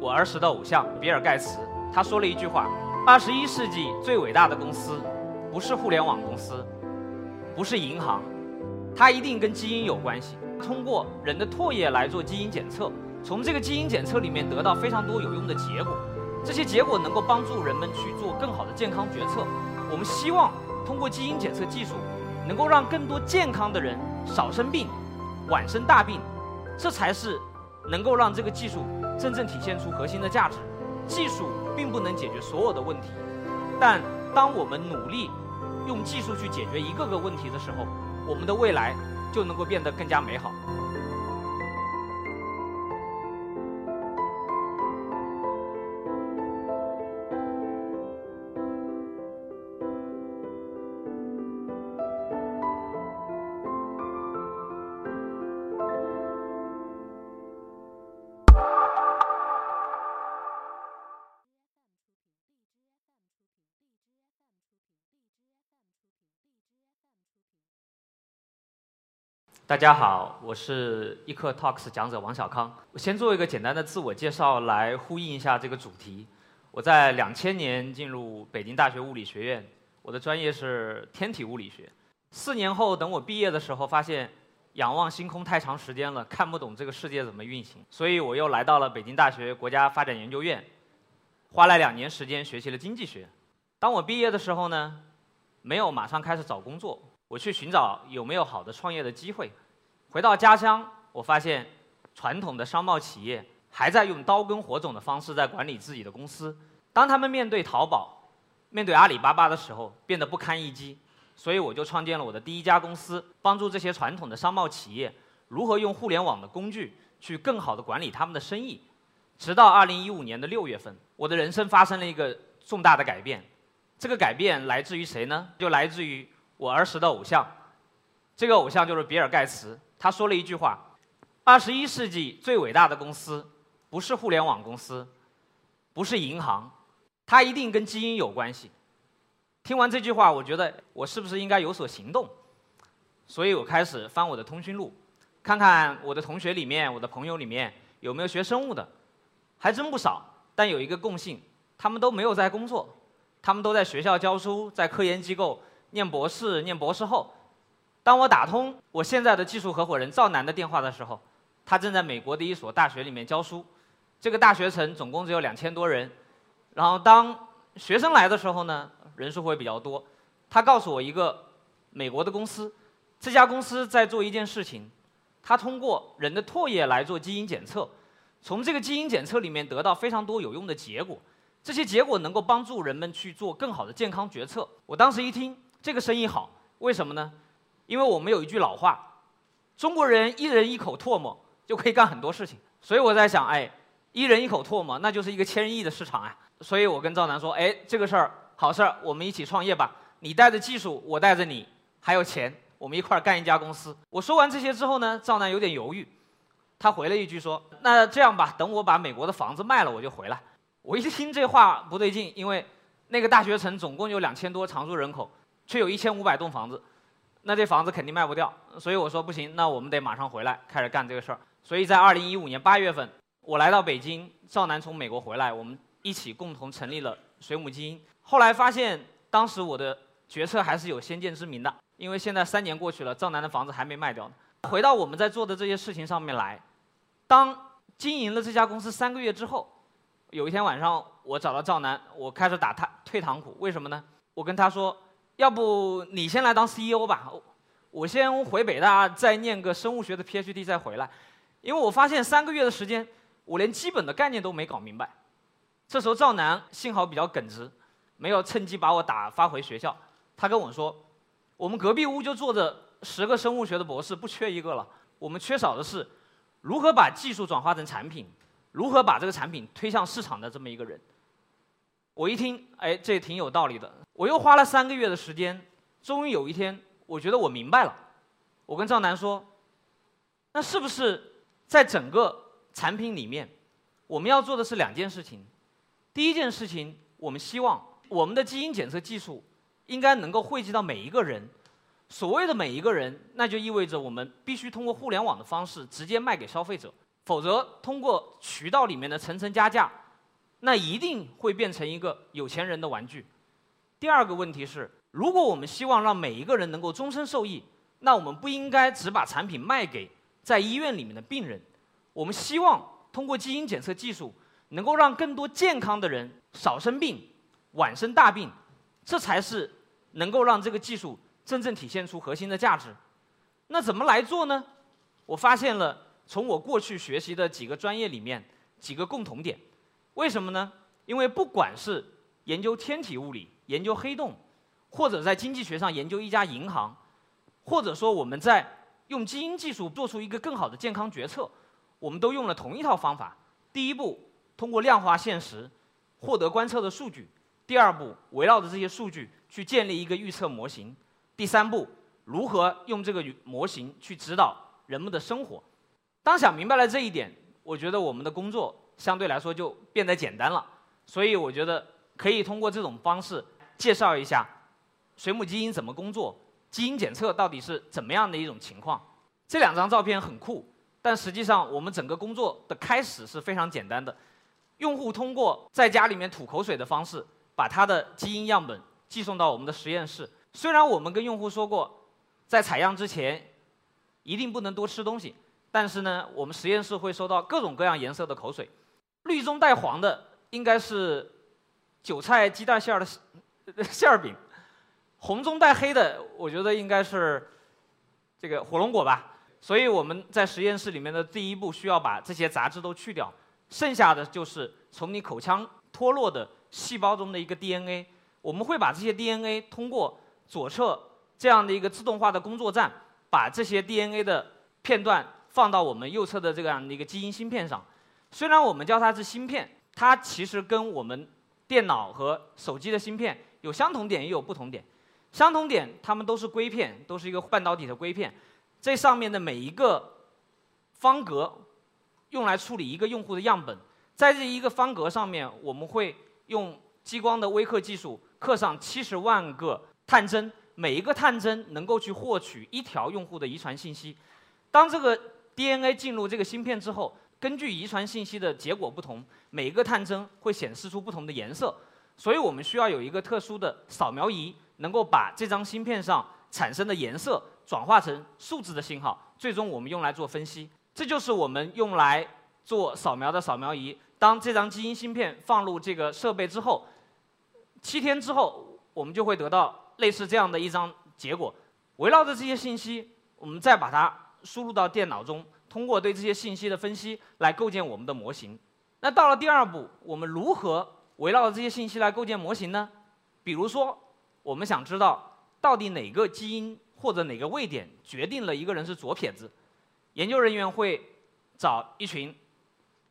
我儿时的偶像比尔盖茨，他说了一句话：二十一世纪最伟大的公司，不是互联网公司，不是银行，它一定跟基因有关系。通过人的唾液来做基因检测，从这个基因检测里面得到非常多有用的结果，这些结果能够帮助人们去做更好的健康决策。我们希望通过基因检测技术，能够让更多健康的人少生病，晚生大病，这才是能够让这个技术。真正体现出核心的价值，技术并不能解决所有的问题，但当我们努力用技术去解决一个个问题的时候，我们的未来就能够变得更加美好。大家好，我是易课 Talks 讲者王小康。我先做一个简单的自我介绍，来呼应一下这个主题。我在两千年进入北京大学物理学院，我的专业是天体物理学。四年后，等我毕业的时候，发现仰望星空太长时间了，看不懂这个世界怎么运行，所以我又来到了北京大学国家发展研究院，花了两年时间学习了经济学。当我毕业的时候呢，没有马上开始找工作。我去寻找有没有好的创业的机会。回到家乡，我发现传统的商贸企业还在用刀耕火种的方式在管理自己的公司。当他们面对淘宝、面对阿里巴巴的时候，变得不堪一击。所以我就创建了我的第一家公司，帮助这些传统的商贸企业如何用互联网的工具去更好的管理他们的生意。直到2015年的六月份，我的人生发生了一个重大的改变。这个改变来自于谁呢？就来自于。我儿时的偶像，这个偶像就是比尔盖茨。他说了一句话：“二十一世纪最伟大的公司，不是互联网公司，不是银行，它一定跟基因有关系。”听完这句话，我觉得我是不是应该有所行动？所以我开始翻我的通讯录，看看我的同学里面、我的朋友里面有没有学生物的，还真不少。但有一个共性，他们都没有在工作，他们都在学校教书，在科研机构。念博士、念博士后，当我打通我现在的技术合伙人赵楠的电话的时候，他正在美国的一所大学里面教书。这个大学城总共只有两千多人，然后当学生来的时候呢，人数会比较多。他告诉我一个美国的公司，这家公司在做一件事情，他通过人的唾液来做基因检测，从这个基因检测里面得到非常多有用的结果，这些结果能够帮助人们去做更好的健康决策。我当时一听。这个生意好，为什么呢？因为我们有一句老话，中国人一人一口唾沫就可以干很多事情。所以我在想，哎，一人一口唾沫，那就是一个千亿的市场啊。所以我跟赵楠说，哎，这个事儿好事儿，我们一起创业吧。你带着技术，我带着你，还有钱，我们一块儿干一家公司。我说完这些之后呢，赵楠有点犹豫，他回了一句说，那这样吧，等我把美国的房子卖了，我就回来。我一听这话不对劲，因为那个大学城总共有两千多常住人口。却有一千五百栋房子，那这房子肯定卖不掉，所以我说不行，那我们得马上回来开始干这个事儿。所以在二零一五年八月份，我来到北京，赵楠从美国回来，我们一起共同成立了水母基因。后来发现，当时我的决策还是有先见之明的，因为现在三年过去了，赵楠的房子还没卖掉呢。回到我们在做的这些事情上面来，当经营了这家公司三个月之后，有一天晚上我找到赵楠，我开始打他退堂鼓，为什么呢？我跟他说。要不你先来当 CEO 吧，我先回北大再念个生物学的 PhD 再回来，因为我发现三个月的时间，我连基本的概念都没搞明白。这时候赵楠幸好比较耿直，没有趁机把我打发回学校。他跟我说，我们隔壁屋就坐着十个生物学的博士，不缺一个了。我们缺少的是如何把技术转化成产品，如何把这个产品推向市场的这么一个人。我一听，哎，这也挺有道理的。我又花了三个月的时间，终于有一天，我觉得我明白了。我跟赵楠说：“那是不是在整个产品里面，我们要做的是两件事情？第一件事情，我们希望我们的基因检测技术应该能够惠及到每一个人。所谓的每一个人，那就意味着我们必须通过互联网的方式直接卖给消费者。否则通过渠道里面的层层加价，那一定会变成一个有钱人的玩具。第二个问题是，如果我们希望让每一个人能够终身受益，那我们不应该只把产品卖给在医院里面的病人，我们希望通过基因检测技术，能够让更多健康的人少生病、晚生大病，这才是能够让这个技术真正体现出核心的价值。那怎么来做呢？我发现了从我过去学习的几个专业里面几个共同点。为什么呢？因为不管是研究天体物理、研究黑洞，或者在经济学上研究一家银行。或者说，我们在用基因技术做出一个更好的健康决策，我们都用了同一套方法。第一步，通过量化现实获得观测的数据；第二步，围绕着这些数据去建立一个预测模型；第三步，如何用这个模型去指导人们的生活。当想明白了这一点，我觉得我们的工作相对来说就变得简单了。所以，我觉得可以通过这种方式介绍一下水母基因怎么工作。基因检测到底是怎么样的一种情况？这两张照片很酷，但实际上我们整个工作的开始是非常简单的。用户通过在家里面吐口水的方式，把他的基因样本寄送到我们的实验室。虽然我们跟用户说过，在采样之前一定不能多吃东西，但是呢，我们实验室会收到各种各样颜色的口水。绿中带黄的应该是韭菜鸡蛋馅儿的 馅儿饼。红中带黑的，我觉得应该是这个火龙果吧。所以我们在实验室里面的第一步，需要把这些杂质都去掉，剩下的就是从你口腔脱落的细胞中的一个 DNA。我们会把这些 DNA 通过左侧这样的一个自动化的工作站，把这些 DNA 的片段放到我们右侧的这样的一个基因芯片上。虽然我们叫它是芯片，它其实跟我们电脑和手机的芯片有相同点，也有不同点。相同点，它们都是硅片，都是一个半导体的硅片。这上面的每一个方格，用来处理一个用户的样本。在这一个方格上面，我们会用激光的微刻技术刻上七十万个探针，每一个探针能够去获取一条用户的遗传信息。当这个 DNA 进入这个芯片之后，根据遗传信息的结果不同，每一个探针会显示出不同的颜色。所以我们需要有一个特殊的扫描仪。能够把这张芯片上产生的颜色转化成数字的信号，最终我们用来做分析。这就是我们用来做扫描的扫描仪。当这张基因芯片放入这个设备之后，七天之后，我们就会得到类似这样的一张结果。围绕着这些信息，我们再把它输入到电脑中，通过对这些信息的分析来构建我们的模型。那到了第二步，我们如何围绕着这些信息来构建模型呢？比如说。我们想知道到底哪个基因或者哪个位点决定了一个人是左撇子？研究人员会找一群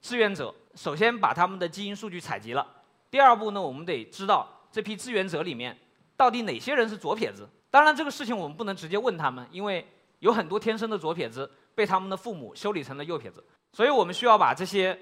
志愿者，首先把他们的基因数据采集了。第二步呢，我们得知道这批志愿者里面到底哪些人是左撇子。当然，这个事情我们不能直接问他们，因为有很多天生的左撇子被他们的父母修理成了右撇子。所以我们需要把这些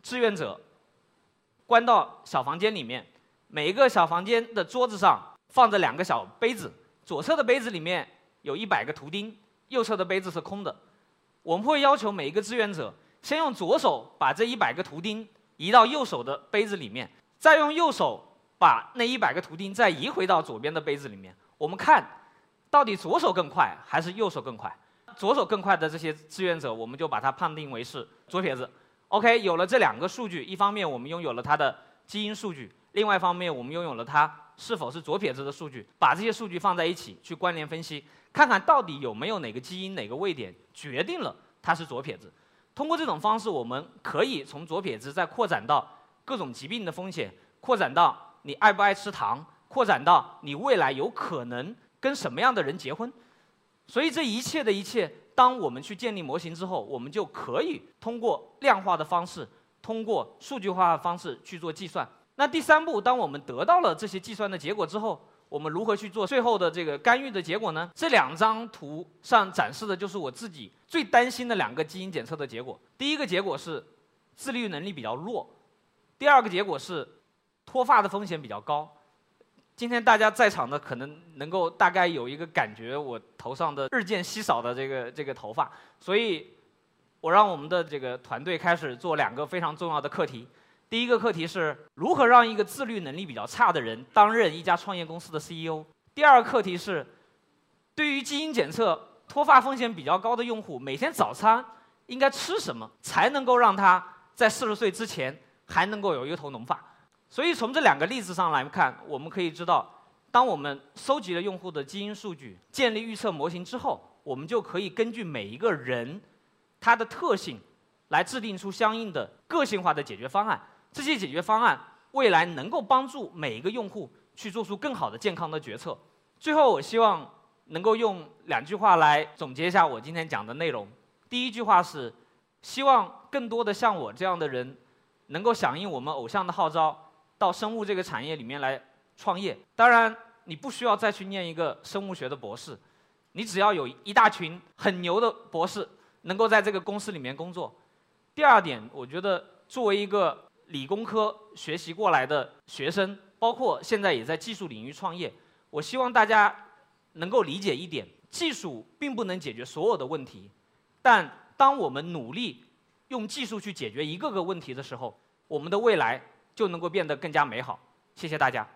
志愿者关到小房间里面，每一个小房间的桌子上。放着两个小杯子，左侧的杯子里面有一百个图钉，右侧的杯子是空的。我们会要求每一个志愿者先用左手把这一百个图钉移到右手的杯子里面，再用右手把那一百个图钉再移回到左边的杯子里面。我们看到底左手更快还是右手更快？左手更快的这些志愿者，我们就把它判定为是左撇子。OK，有了这两个数据，一方面我们拥有了它的基因数据，另外一方面我们拥有了它。是否是左撇子的数据，把这些数据放在一起去关联分析，看看到底有没有哪个基因、哪个位点决定了它是左撇子。通过这种方式，我们可以从左撇子再扩展到各种疾病的风险，扩展到你爱不爱吃糖，扩展到你未来有可能跟什么样的人结婚。所以这一切的一切，当我们去建立模型之后，我们就可以通过量化的方式，通过数据化的方式去做计算。那第三步，当我们得到了这些计算的结果之后，我们如何去做最后的这个干预的结果呢？这两张图上展示的就是我自己最担心的两个基因检测的结果。第一个结果是自律能力比较弱，第二个结果是脱发的风险比较高。今天大家在场的可能能够大概有一个感觉，我头上的日渐稀少的这个这个头发，所以我让我们的这个团队开始做两个非常重要的课题。第一个课题是如何让一个自律能力比较差的人担任一家创业公司的 CEO。第二个课题是，对于基因检测脱发风险比较高的用户，每天早餐应该吃什么才能够让他在四十岁之前还能够有一头浓发？所以从这两个例子上来看，我们可以知道，当我们收集了用户的基因数据，建立预测模型之后，我们就可以根据每一个人他的特性，来制定出相应的个性化的解决方案。这些解决方案未来能够帮助每一个用户去做出更好的健康的决策。最后，我希望能够用两句话来总结一下我今天讲的内容。第一句话是，希望更多的像我这样的人，能够响应我们偶像的号召，到生物这个产业里面来创业。当然，你不需要再去念一个生物学的博士，你只要有一大群很牛的博士，能够在这个公司里面工作。第二点，我觉得作为一个理工科学习过来的学生，包括现在也在技术领域创业，我希望大家能够理解一点：技术并不能解决所有的问题，但当我们努力用技术去解决一个个问题的时候，我们的未来就能够变得更加美好。谢谢大家。